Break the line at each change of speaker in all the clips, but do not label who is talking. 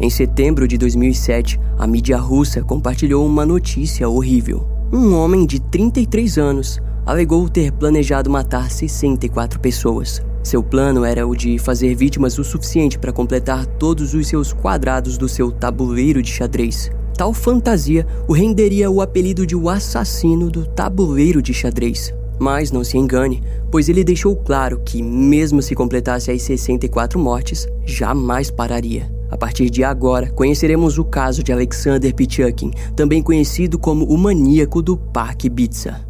Em setembro de 2007, a mídia russa compartilhou uma notícia horrível. Um homem de 33 anos alegou ter planejado matar 64 pessoas. Seu plano era o de fazer vítimas o suficiente para completar todos os seus quadrados do seu tabuleiro de xadrez. Tal fantasia o renderia o apelido de o assassino do tabuleiro de xadrez. Mas não se engane, pois ele deixou claro que, mesmo se completasse as 64 mortes, jamais pararia. A partir de agora, conheceremos o caso de Alexander Pichukin, também conhecido como o maníaco do Parque Bitsa.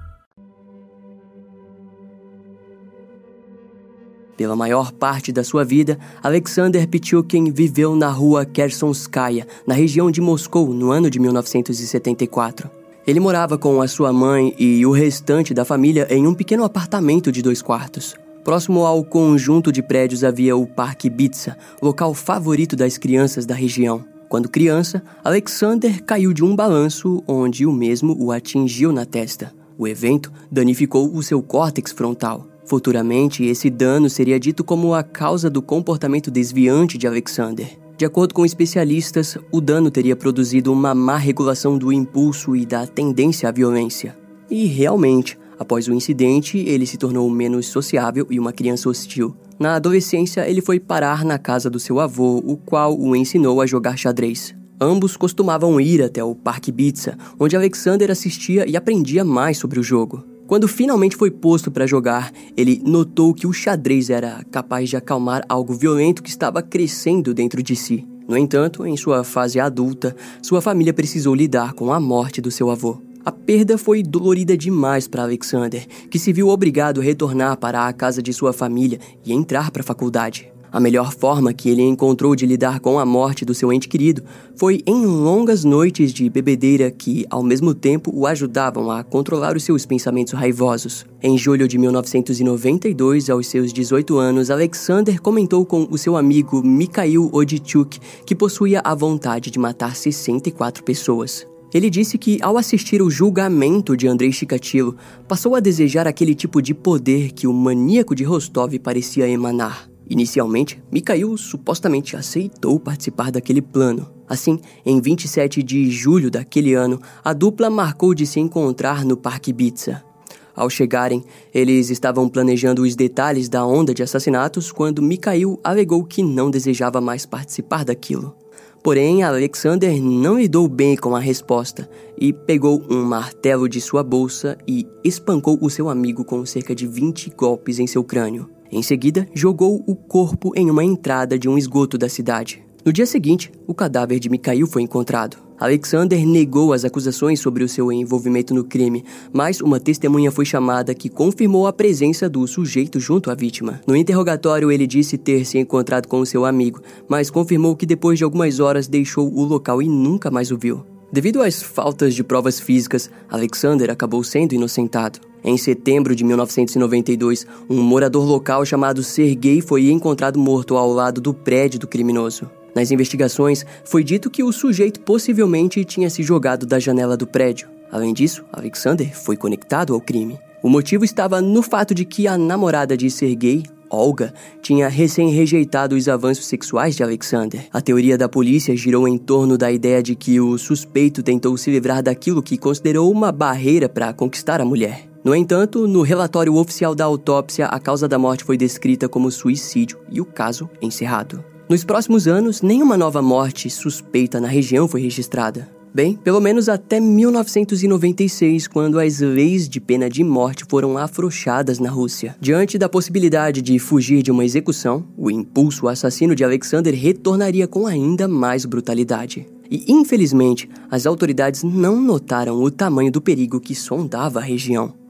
Pela maior parte da sua vida, Alexander Pichukin viveu na rua Kersonskaya, na região de Moscou, no ano de 1974. Ele morava com a sua mãe e o restante da família em um pequeno apartamento de dois quartos. Próximo ao conjunto de prédios havia o Parque Bitsa, local favorito das crianças da região. Quando criança, Alexander caiu de um balanço onde o mesmo o atingiu na testa. O evento danificou o seu córtex frontal. Futuramente, esse dano seria dito como a causa do comportamento desviante de Alexander. De acordo com especialistas, o dano teria produzido uma má regulação do impulso e da tendência à violência. E realmente, após o incidente, ele se tornou menos sociável e uma criança hostil. Na adolescência, ele foi parar na casa do seu avô, o qual o ensinou a jogar xadrez. Ambos costumavam ir até o Parque Bitsa, onde Alexander assistia e aprendia mais sobre o jogo. Quando finalmente foi posto para jogar, ele notou que o xadrez era capaz de acalmar algo violento que estava crescendo dentro de si. No entanto, em sua fase adulta, sua família precisou lidar com a morte do seu avô. A perda foi dolorida demais para Alexander, que se viu obrigado a retornar para a casa de sua família e entrar para a faculdade. A melhor forma que ele encontrou de lidar com a morte do seu ente querido foi em longas noites de bebedeira que, ao mesmo tempo, o ajudavam a controlar os seus pensamentos raivosos. Em julho de 1992, aos seus 18 anos, Alexander comentou com o seu amigo Mikhail Odichuk que possuía a vontade de matar 64 pessoas. Ele disse que, ao assistir o julgamento de Andrei Chikatilo, passou a desejar aquele tipo de poder que o maníaco de Rostov parecia emanar. Inicialmente, Mikhail supostamente aceitou participar daquele plano. Assim, em 27 de julho daquele ano, a dupla marcou de se encontrar no Parque Bitsa. Ao chegarem, eles estavam planejando os detalhes da onda de assassinatos quando Mikhail alegou que não desejava mais participar daquilo. Porém, Alexander não lidou bem com a resposta e pegou um martelo de sua bolsa e espancou o seu amigo com cerca de 20 golpes em seu crânio. Em seguida, jogou o corpo em uma entrada de um esgoto da cidade. No dia seguinte, o cadáver de Mikhail foi encontrado. Alexander negou as acusações sobre o seu envolvimento no crime, mas uma testemunha foi chamada que confirmou a presença do sujeito junto à vítima. No interrogatório, ele disse ter se encontrado com seu amigo, mas confirmou que depois de algumas horas deixou o local e nunca mais o viu. Devido às faltas de provas físicas, Alexander acabou sendo inocentado. Em setembro de 1992, um morador local chamado Sergei foi encontrado morto ao lado do prédio do criminoso. Nas investigações, foi dito que o sujeito possivelmente tinha se jogado da janela do prédio. Além disso, Alexander foi conectado ao crime. O motivo estava no fato de que a namorada de Sergei, Olga, tinha recém-rejeitado os avanços sexuais de Alexander. A teoria da polícia girou em torno da ideia de que o suspeito tentou se livrar daquilo que considerou uma barreira para conquistar a mulher. No entanto, no relatório oficial da autópsia, a causa da morte foi descrita como suicídio e o caso encerrado. Nos próximos anos, nenhuma nova morte suspeita na região foi registrada. Bem, pelo menos até 1996, quando as leis de pena de morte foram afrouxadas na Rússia. Diante da possibilidade de fugir de uma execução, o impulso assassino de Alexander retornaria com ainda mais brutalidade. E infelizmente, as autoridades não notaram o tamanho do perigo que sondava a região.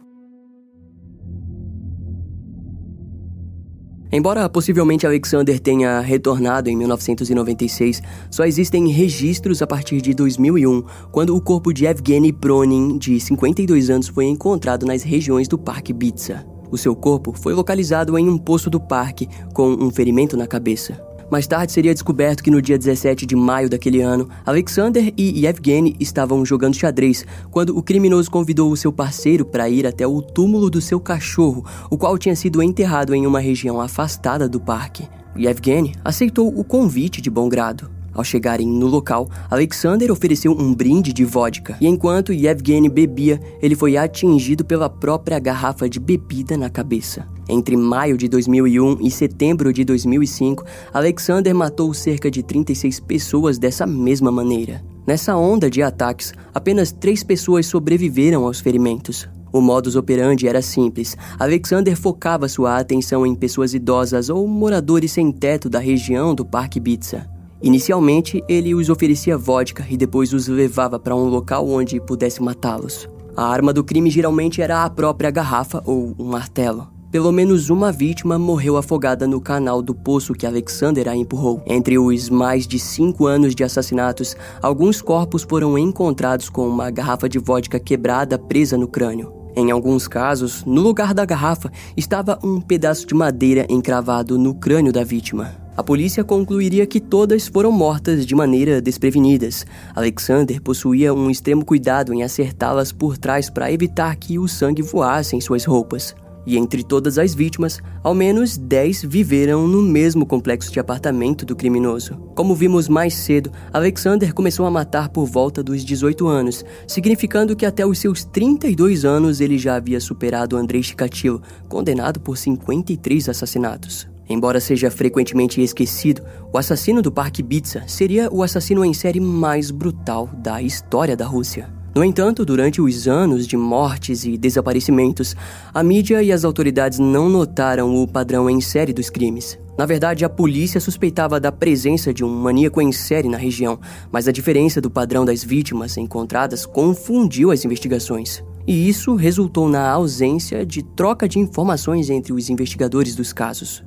Embora possivelmente Alexander tenha retornado em 1996, só existem registros a partir de 2001, quando o corpo de Evgeny Pronin, de 52 anos, foi encontrado nas regiões do Parque Bitsa. O seu corpo foi localizado em um poço do parque, com um ferimento na cabeça. Mais tarde seria descoberto que no dia 17 de maio daquele ano, Alexander e Yevgeny estavam jogando xadrez quando o criminoso convidou o seu parceiro para ir até o túmulo do seu cachorro, o qual tinha sido enterrado em uma região afastada do parque. Yevgeny aceitou o convite de bom grado. Ao chegarem no local, Alexander ofereceu um brinde de vodka, e enquanto Yevgeny bebia, ele foi atingido pela própria garrafa de bebida na cabeça. Entre maio de 2001 e setembro de 2005, Alexander matou cerca de 36 pessoas dessa mesma maneira. Nessa onda de ataques, apenas três pessoas sobreviveram aos ferimentos. O modus operandi era simples. Alexander focava sua atenção em pessoas idosas ou moradores sem teto da região do Parque Bitsa. Inicialmente, ele os oferecia vodka e depois os levava para um local onde pudesse matá-los. A arma do crime geralmente era a própria garrafa ou um martelo. Pelo menos uma vítima morreu afogada no canal do poço que Alexander a empurrou. Entre os mais de cinco anos de assassinatos, alguns corpos foram encontrados com uma garrafa de vodka quebrada presa no crânio. Em alguns casos, no lugar da garrafa estava um pedaço de madeira encravado no crânio da vítima. A polícia concluiria que todas foram mortas de maneira desprevenidas. Alexander possuía um extremo cuidado em acertá-las por trás para evitar que o sangue voasse em suas roupas. E entre todas as vítimas, ao menos 10 viveram no mesmo complexo de apartamento do criminoso. Como vimos mais cedo, Alexander começou a matar por volta dos 18 anos, significando que até os seus 32 anos ele já havia superado Andrei Chikatilo, condenado por 53 assassinatos. Embora seja frequentemente esquecido, o assassino do Parque Bitsa seria o assassino em série mais brutal da história da Rússia. No entanto, durante os anos de mortes e desaparecimentos, a mídia e as autoridades não notaram o padrão em série dos crimes. Na verdade, a polícia suspeitava da presença de um maníaco em série na região, mas a diferença do padrão das vítimas encontradas confundiu as investigações. E isso resultou na ausência de troca de informações entre os investigadores dos casos.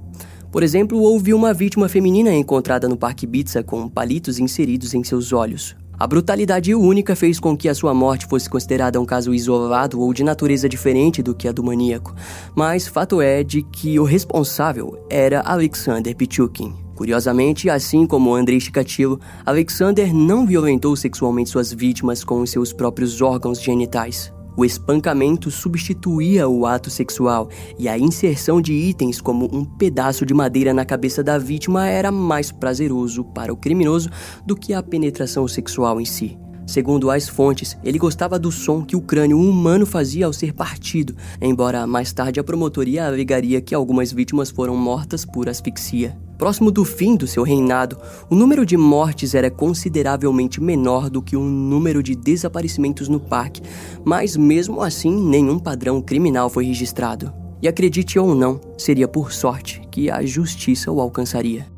Por exemplo, houve uma vítima feminina encontrada no Parque Bitsa com palitos inseridos em seus olhos. A brutalidade única fez com que a sua morte fosse considerada um caso isolado ou de natureza diferente do que a do maníaco, mas fato é de que o responsável era Alexander Pichukin. Curiosamente, assim como Andrei Chikatilo, Alexander não violentou sexualmente suas vítimas com seus próprios órgãos genitais. O espancamento substituía o ato sexual e a inserção de itens como um pedaço de madeira na cabeça da vítima era mais prazeroso para o criminoso do que a penetração sexual em si. Segundo as fontes, ele gostava do som que o crânio humano fazia ao ser partido, embora mais tarde a promotoria alegaria que algumas vítimas foram mortas por asfixia. Próximo do fim do seu reinado, o número de mortes era consideravelmente menor do que o número de desaparecimentos no parque, mas mesmo assim nenhum padrão criminal foi registrado. E acredite ou não, seria por sorte que a justiça o alcançaria.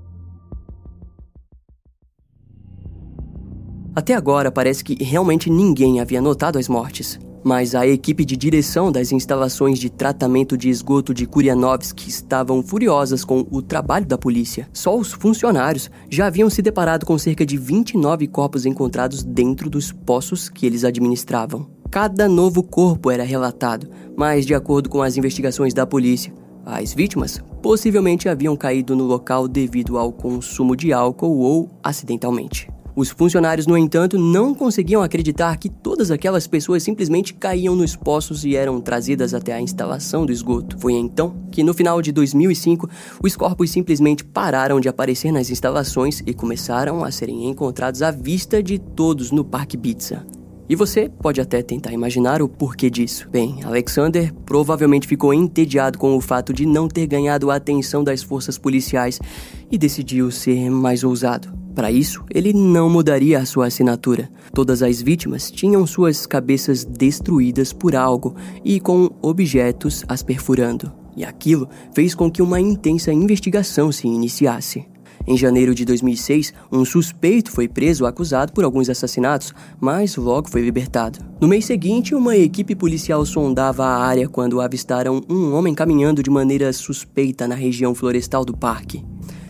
Até agora parece que realmente ninguém havia notado as mortes mas a equipe de direção das instalações de tratamento de esgoto de Kurianovsk estavam furiosas com o trabalho da polícia. Só os funcionários já haviam se deparado com cerca de 29 corpos encontrados dentro dos poços que eles administravam. Cada novo corpo era relatado, mas de acordo com as investigações da polícia, as vítimas possivelmente haviam caído no local devido ao consumo de álcool ou acidentalmente. Os funcionários, no entanto, não conseguiam acreditar que todas aquelas pessoas simplesmente caíam nos poços e eram trazidas até a instalação do esgoto. Foi então que, no final de 2005, os corpos simplesmente pararam de aparecer nas instalações e começaram a serem encontrados à vista de todos no Parque Bitsa. E você pode até tentar imaginar o porquê disso. Bem, Alexander provavelmente ficou entediado com o fato de não ter ganhado a atenção das forças policiais e decidiu ser mais ousado. Para isso, ele não mudaria a sua assinatura. Todas as vítimas tinham suas cabeças destruídas por algo e com objetos as perfurando. E aquilo fez com que uma intensa investigação se iniciasse. Em janeiro de 2006, um suspeito foi preso acusado por alguns assassinatos, mas logo foi libertado. No mês seguinte, uma equipe policial sondava a área quando avistaram um homem caminhando de maneira suspeita na região florestal do parque.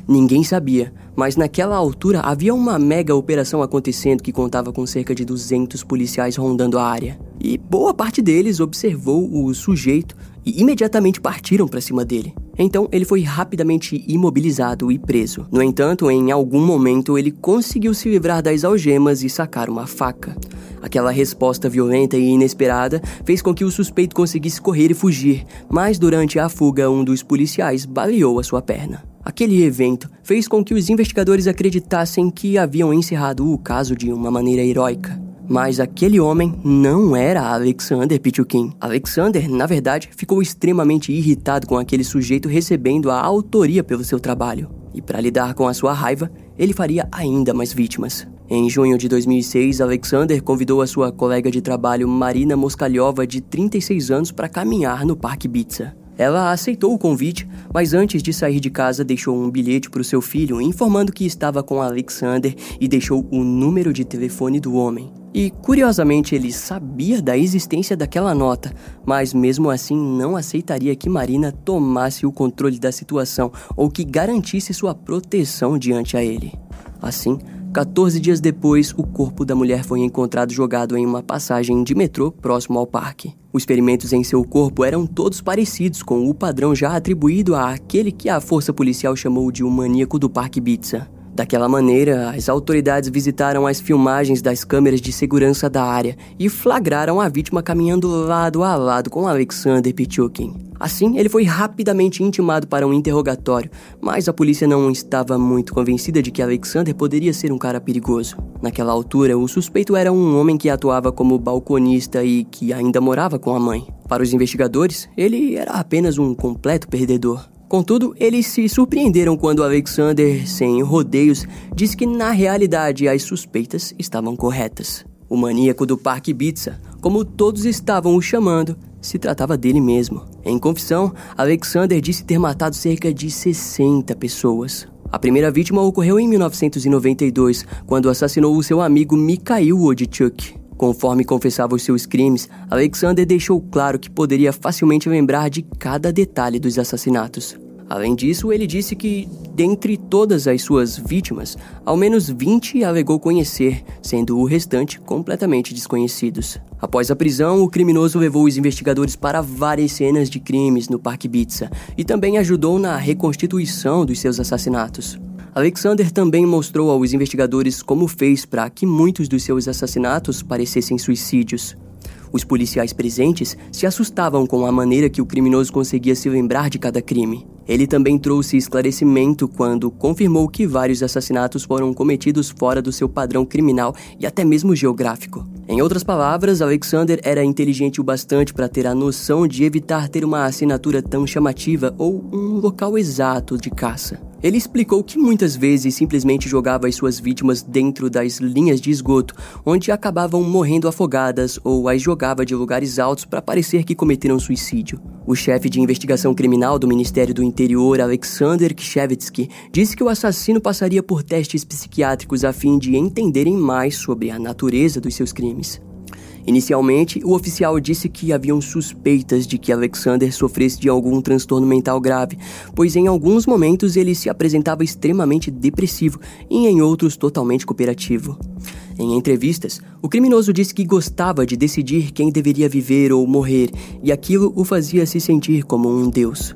Ninguém sabia, mas naquela altura havia uma mega operação acontecendo que contava com cerca de 200 policiais rondando a área. E boa parte deles observou o sujeito e imediatamente partiram para cima dele. Então ele foi rapidamente imobilizado e preso. No entanto, em algum momento ele conseguiu se livrar das algemas e sacar uma faca. Aquela resposta violenta e inesperada fez com que o suspeito conseguisse correr e fugir, mas durante a fuga, um dos policiais baleou a sua perna. Aquele evento fez com que os investigadores acreditassem que haviam encerrado o caso de uma maneira heróica. Mas aquele homem não era Alexander Pichukin. Alexander, na verdade, ficou extremamente irritado com aquele sujeito recebendo a autoria pelo seu trabalho. E para lidar com a sua raiva, ele faria ainda mais vítimas. Em junho de 2006, Alexander convidou a sua colega de trabalho Marina Moskalhova, de 36 anos, para caminhar no Parque Bitsa. Ela aceitou o convite, mas antes de sair de casa deixou um bilhete para o seu filho informando que estava com Alexander e deixou o número de telefone do homem. E curiosamente ele sabia da existência daquela nota, mas mesmo assim não aceitaria que Marina tomasse o controle da situação ou que garantisse sua proteção diante a ele. Assim, 14 dias depois, o corpo da mulher foi encontrado jogado em uma passagem de metrô próximo ao parque. Os experimentos em seu corpo eram todos parecidos com o padrão já atribuído àquele que a força policial chamou de um maníaco do Parque Bitsa. Daquela maneira, as autoridades visitaram as filmagens das câmeras de segurança da área e flagraram a vítima caminhando lado a lado com Alexander Pichukin. Assim, ele foi rapidamente intimado para um interrogatório, mas a polícia não estava muito convencida de que Alexander poderia ser um cara perigoso. Naquela altura, o suspeito era um homem que atuava como balconista e que ainda morava com a mãe. Para os investigadores, ele era apenas um completo perdedor. Contudo, eles se surpreenderam quando Alexander, sem rodeios, disse que na realidade as suspeitas estavam corretas. O maníaco do Parque Bitsa, como todos estavam o chamando, se tratava dele mesmo. Em confissão, Alexander disse ter matado cerca de 60 pessoas. A primeira vítima ocorreu em 1992, quando assassinou o seu amigo Mikhail Wodchuk. Conforme confessava os seus crimes, Alexander deixou claro que poderia facilmente lembrar de cada detalhe dos assassinatos. Além disso, ele disse que, dentre todas as suas vítimas, ao menos 20 alegou conhecer, sendo o restante completamente desconhecidos. Após a prisão, o criminoso levou os investigadores para várias cenas de crimes no Parque Bitsa e também ajudou na reconstituição dos seus assassinatos. Alexander também mostrou aos investigadores como fez para que muitos dos seus assassinatos parecessem suicídios. Os policiais presentes se assustavam com a maneira que o criminoso conseguia se lembrar de cada crime. Ele também trouxe esclarecimento quando confirmou que vários assassinatos foram cometidos fora do seu padrão criminal e até mesmo geográfico. Em outras palavras, Alexander era inteligente o bastante para ter a noção de evitar ter uma assinatura tão chamativa ou um local exato de caça. Ele explicou que muitas vezes simplesmente jogava as suas vítimas dentro das linhas de esgoto, onde acabavam morrendo afogadas, ou as jogava de lugares altos para parecer que cometeram suicídio. O chefe de investigação criminal do Ministério do Interior, Alexander Kshevetsky, disse que o assassino passaria por testes psiquiátricos a fim de entenderem mais sobre a natureza dos seus crimes. Inicialmente, o oficial disse que haviam suspeitas de que Alexander sofresse de algum transtorno mental grave, pois em alguns momentos ele se apresentava extremamente depressivo e em outros totalmente cooperativo. Em entrevistas, o criminoso disse que gostava de decidir quem deveria viver ou morrer, e aquilo o fazia se sentir como um deus.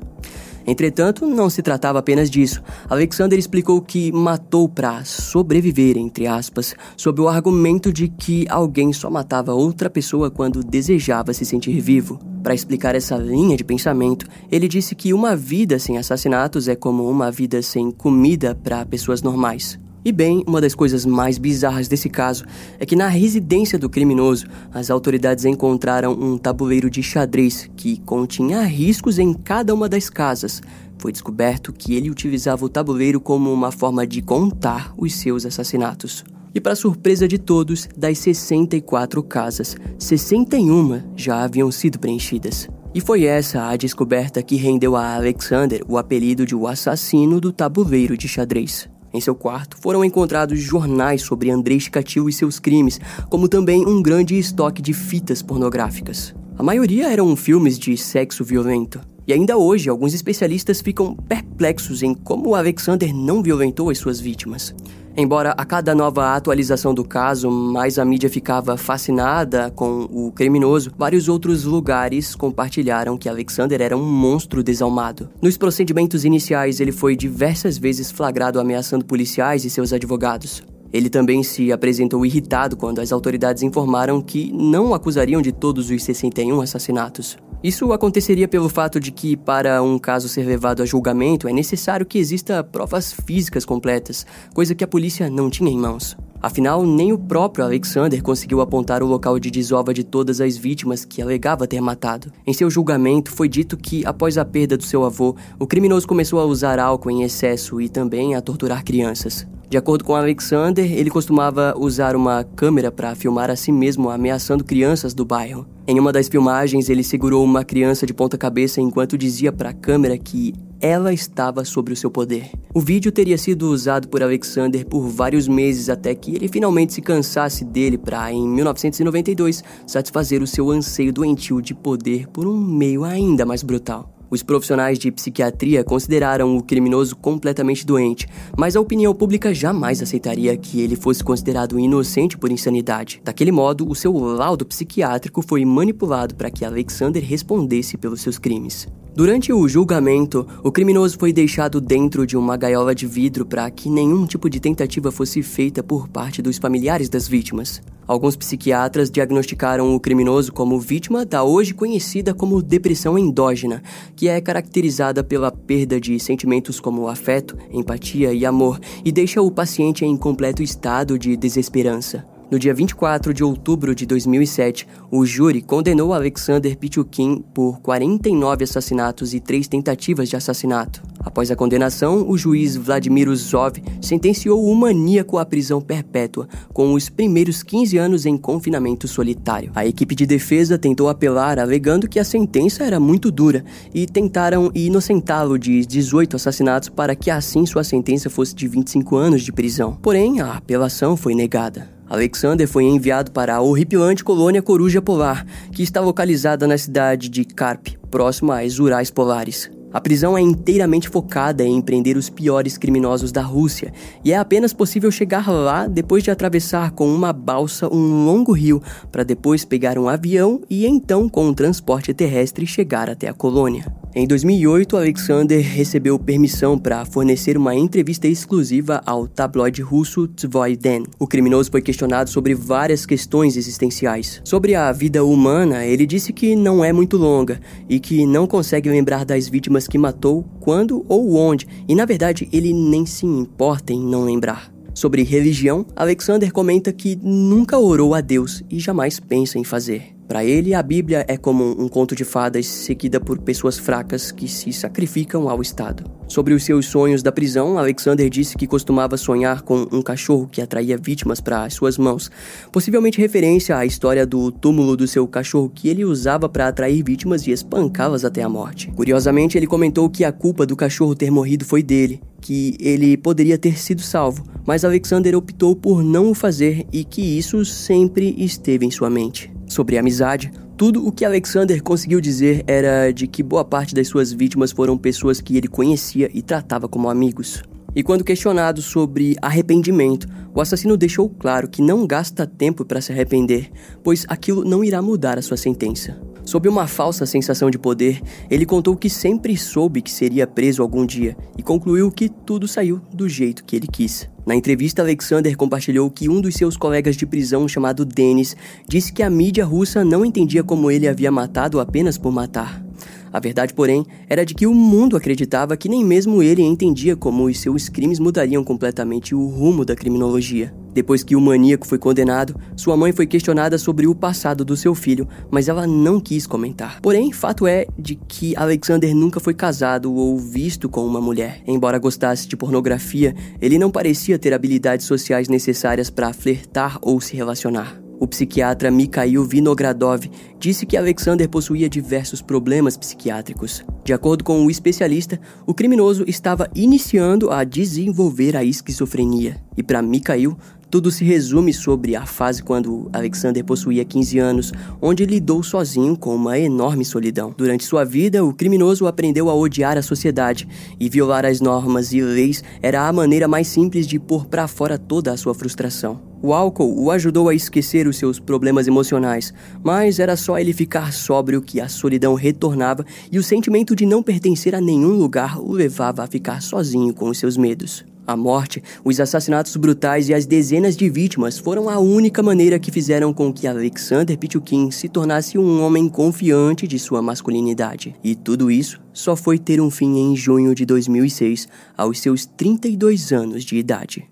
Entretanto, não se tratava apenas disso. Alexander explicou que matou para sobreviver, entre aspas, sob o argumento de que alguém só matava outra pessoa quando desejava se sentir vivo. Para explicar essa linha de pensamento, ele disse que uma vida sem assassinatos é como uma vida sem comida para pessoas normais. E bem, uma das coisas mais bizarras desse caso é que na residência do criminoso, as autoridades encontraram um tabuleiro de xadrez que continha riscos em cada uma das casas. Foi descoberto que ele utilizava o tabuleiro como uma forma de contar os seus assassinatos. E para surpresa de todos, das 64 casas, 61 já haviam sido preenchidas. E foi essa a descoberta que rendeu a Alexander o apelido de o assassino do tabuleiro de xadrez. Em seu quarto foram encontrados jornais sobre Andrei Chikatilo e seus crimes, como também um grande estoque de fitas pornográficas. A maioria eram filmes de sexo violento. E ainda hoje, alguns especialistas ficam perplexos em como Alexander não violentou as suas vítimas. Embora a cada nova atualização do caso, mais a mídia ficava fascinada com o criminoso, vários outros lugares compartilharam que Alexander era um monstro desalmado. Nos procedimentos iniciais, ele foi diversas vezes flagrado ameaçando policiais e seus advogados. Ele também se apresentou irritado quando as autoridades informaram que não o acusariam de todos os 61 assassinatos. Isso aconteceria pelo fato de que, para um caso ser levado a julgamento, é necessário que exista provas físicas completas, coisa que a polícia não tinha em mãos. Afinal, nem o próprio Alexander conseguiu apontar o local de desova de todas as vítimas que alegava ter matado. Em seu julgamento, foi dito que, após a perda do seu avô, o criminoso começou a usar álcool em excesso e também a torturar crianças. De acordo com Alexander, ele costumava usar uma câmera para filmar a si mesmo ameaçando crianças do bairro. Em uma das filmagens, ele segurou uma criança de ponta cabeça enquanto dizia para a câmera que ela estava sob o seu poder. O vídeo teria sido usado por Alexander por vários meses até que ele finalmente se cansasse dele para, em 1992, satisfazer o seu anseio doentio de poder por um meio ainda mais brutal. Os profissionais de psiquiatria consideraram o criminoso completamente doente, mas a opinião pública jamais aceitaria que ele fosse considerado inocente por insanidade. Daquele modo, o seu laudo psiquiátrico foi manipulado para que Alexander respondesse pelos seus crimes. Durante o julgamento, o criminoso foi deixado dentro de uma gaiola de vidro para que nenhum tipo de tentativa fosse feita por parte dos familiares das vítimas. Alguns psiquiatras diagnosticaram o criminoso como vítima da hoje conhecida como depressão endógena, que é caracterizada pela perda de sentimentos como afeto, empatia e amor e deixa o paciente em completo estado de desesperança. No dia 24 de outubro de 2007, o júri condenou Alexander Pichukin por 49 assassinatos e três tentativas de assassinato. Após a condenação, o juiz Vladimir Uzov sentenciou o maníaco à prisão perpétua, com os primeiros 15 anos em confinamento solitário. A equipe de defesa tentou apelar, alegando que a sentença era muito dura, e tentaram inocentá-lo de 18 assassinatos para que assim sua sentença fosse de 25 anos de prisão. Porém, a apelação foi negada. Alexander foi enviado para a horripilante colônia Coruja Polar, que está localizada na cidade de Karp, próximo às Urais Polares. A prisão é inteiramente focada em prender os piores criminosos da Rússia, e é apenas possível chegar lá depois de atravessar com uma balsa um longo rio, para depois pegar um avião e então, com um transporte terrestre, chegar até a colônia. Em 2008, Alexander recebeu permissão para fornecer uma entrevista exclusiva ao tabloide russo Tvoy Den. O criminoso foi questionado sobre várias questões existenciais. Sobre a vida humana, ele disse que não é muito longa e que não consegue lembrar das vítimas que matou, quando ou onde, e na verdade ele nem se importa em não lembrar. Sobre religião, Alexander comenta que nunca orou a Deus e jamais pensa em fazer. Para ele, a Bíblia é como um conto de fadas seguida por pessoas fracas que se sacrificam ao Estado. Sobre os seus sonhos da prisão, Alexander disse que costumava sonhar com um cachorro que atraía vítimas para as suas mãos, possivelmente referência à história do túmulo do seu cachorro que ele usava para atrair vítimas e espancá-las até a morte. Curiosamente, ele comentou que a culpa do cachorro ter morrido foi dele, que ele poderia ter sido salvo, mas Alexander optou por não o fazer e que isso sempre esteve em sua mente sobre amizade, tudo o que Alexander conseguiu dizer era de que boa parte das suas vítimas foram pessoas que ele conhecia e tratava como amigos. E quando questionado sobre arrependimento, o assassino deixou claro que não gasta tempo para se arrepender, pois aquilo não irá mudar a sua sentença. Sob uma falsa sensação de poder, ele contou que sempre soube que seria preso algum dia e concluiu que tudo saiu do jeito que ele quis. Na entrevista, Alexander compartilhou que um dos seus colegas de prisão, chamado Denis, disse que a mídia russa não entendia como ele havia matado apenas por matar. A verdade, porém, era de que o mundo acreditava que nem mesmo ele entendia como os seus crimes mudariam completamente o rumo da criminologia. Depois que o maníaco foi condenado, sua mãe foi questionada sobre o passado do seu filho, mas ela não quis comentar. Porém, fato é de que Alexander nunca foi casado ou visto com uma mulher. Embora gostasse de pornografia, ele não parecia ter habilidades sociais necessárias para flertar ou se relacionar. O psiquiatra Mikhail Vinogradov disse que Alexander possuía diversos problemas psiquiátricos. De acordo com o especialista, o criminoso estava iniciando a desenvolver a esquizofrenia. E para Mikhail, tudo se resume sobre a fase quando Alexander possuía 15 anos, onde lidou sozinho com uma enorme solidão. Durante sua vida, o criminoso aprendeu a odiar a sociedade e violar as normas e leis era a maneira mais simples de pôr para fora toda a sua frustração. O álcool o ajudou a esquecer os seus problemas emocionais, mas era só ele ficar sóbrio que a solidão retornava e o sentimento de não pertencer a nenhum lugar o levava a ficar sozinho com os seus medos. A morte, os assassinatos brutais e as dezenas de vítimas foram a única maneira que fizeram com que Alexander Pichukin se tornasse um homem confiante de sua masculinidade. E tudo isso só foi ter um fim em junho de 2006, aos seus 32 anos de idade.